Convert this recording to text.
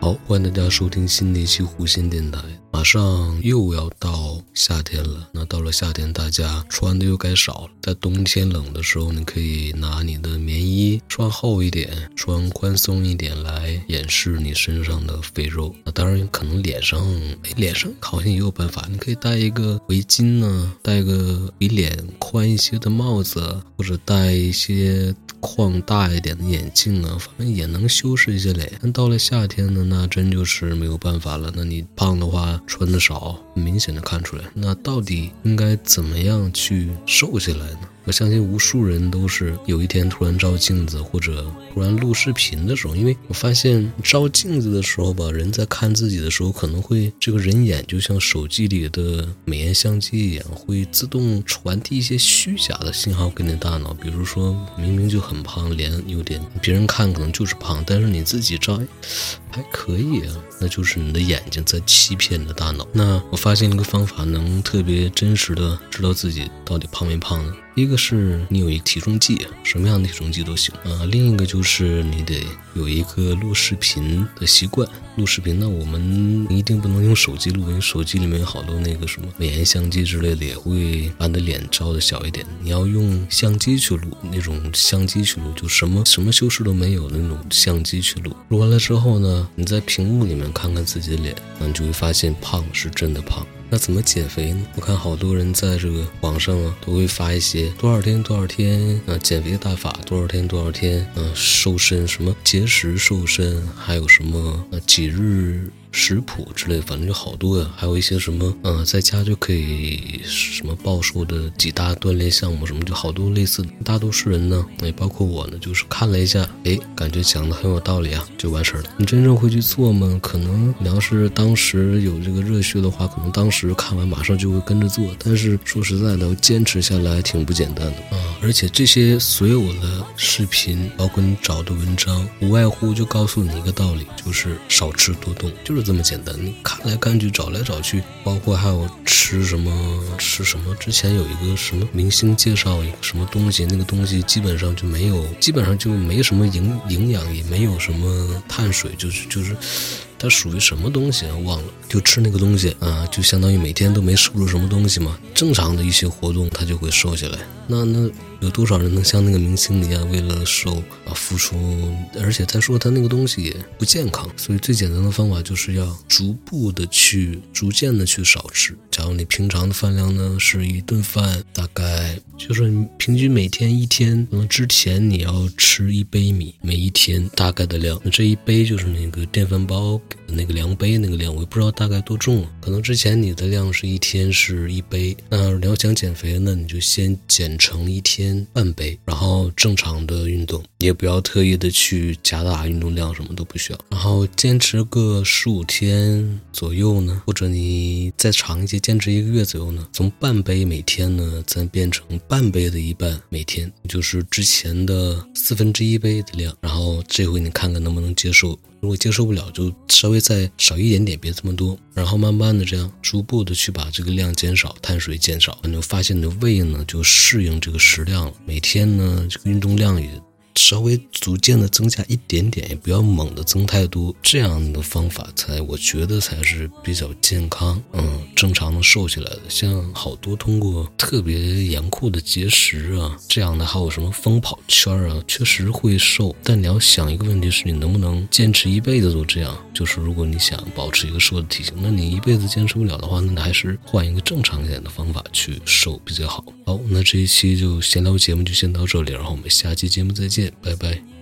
好，欢迎大家收听新的一期弧线电台。马上又要到夏天了，那到了夏天，大家穿的又该少了。在冬天冷的时候，你可以拿你的棉衣穿厚一点，穿宽松一点来掩饰你身上的肥肉。那当然，可能脸上，哎，脸上好像也有办法，你可以戴一个围巾呢，戴个比脸宽一些的帽子，或者戴一些。框大一点的眼镜啊，反正也能修饰一些脸。但到了夏天呢，那真就是没有办法了。那你胖的话，穿的少，明显的看出来。那到底应该怎么样去瘦下来呢？我相信无数人都是有一天突然照镜子，或者突然录视频的时候，因为我发现照镜子的时候吧，人在看自己的时候，可能会这个人眼就像手机里的美颜相机一样，会自动传递一些虚假的信号给你大脑。比如说明明就很胖，脸有点，别人看可能就是胖，但是你自己照，还可以啊，那就是你的眼睛在欺骗你的大脑。那我发现一个方法，能特别真实的知道自己到底胖没胖呢？一个是你有一体重计，什么样的体重计都行啊。另一个就是你得有一个录视频的习惯。录视频，那我们一定不能用手机录，因为手机里面有好多那个什么美颜相机之类的，也会把你的脸照的小一点。你要用相机去录，那种相机去录，就什么什么修饰都没有的那种相机去录。录完了之后呢，你在屏幕里面看看自己的脸，那你就会发现胖是真的胖。那怎么减肥呢？我看好多人在这个网上啊，都会发一些多少天多少天啊减肥大法，多少天多少天啊瘦身，什么节食瘦身，还有什么啊几日。食谱之类，反正就好多呀，还有一些什么，嗯，在家就可以什么暴瘦的几大锻炼项目，什么就好多类似。大多数人呢，也包括我呢，就是看了一下，哎，感觉讲的很有道理啊，就完事儿了。你真正会去做吗？可能你要是当时有这个热血的话，可能当时看完马上就会跟着做。但是说实在的，坚持下来挺不简单的啊。而且这些所有的视频，包括你找的文章，无外乎就告诉你一个道理，就是少吃多动，就是。这么简单，你看来看去，找来找去，包括还有吃什么吃什么。之前有一个什么明星介绍一个什么东西，那个东西基本上就没有，基本上就没什么营营养，也没有什么碳水，就是就是。它属于什么东西啊？忘了，就吃那个东西啊，就相当于每天都没摄入什么东西嘛。正常的一些活动，它就会瘦下来。那那有多少人能像那个明星一样，为了瘦啊付出？而且再说他那个东西不健康，所以最简单的方法就是要逐步的去、逐渐的去少吃。假如你平常的饭量呢是一顿饭，大概就是你平均每天一天，可能之前你要吃一杯米，每一天大概的量。那这一杯就是那个电饭煲。那个量杯那个量，我也不知道大概多重了。可能之前你的量是一天是一杯，那你要想减肥呢，你就先减成一天半杯，然后正常的运动，也不要特意的去加大运动量，什么都不需要。然后坚持个十五天左右呢，或者你再长一些，坚持一个月左右呢，从半杯每天呢，再变成半杯的一半每天，就是之前的四分之一杯的量。然后这回你看看能不能接受。如果接受不了，就稍微再少一点点，别这么多。然后慢慢的这样，逐步的去把这个量减少，碳水减少，你就发现你的胃呢就适应这个食量了。每天呢，这个运动量也。稍微逐渐的增加一点点，也不要猛的增太多，这样的方法才我觉得才是比较健康，嗯，正常的瘦下来的。像好多通过特别严酷的节食啊，这样的还有什么疯跑圈啊，确实会瘦。但你要想一个问题是，你能不能坚持一辈子都这样？就是如果你想保持一个瘦的体型，那你一辈子坚持不了的话，那你还是换一个正常一点的方法去瘦比较好。好，那这一期就闲聊节目就先到这里，然后我们下期节目再见。拜拜。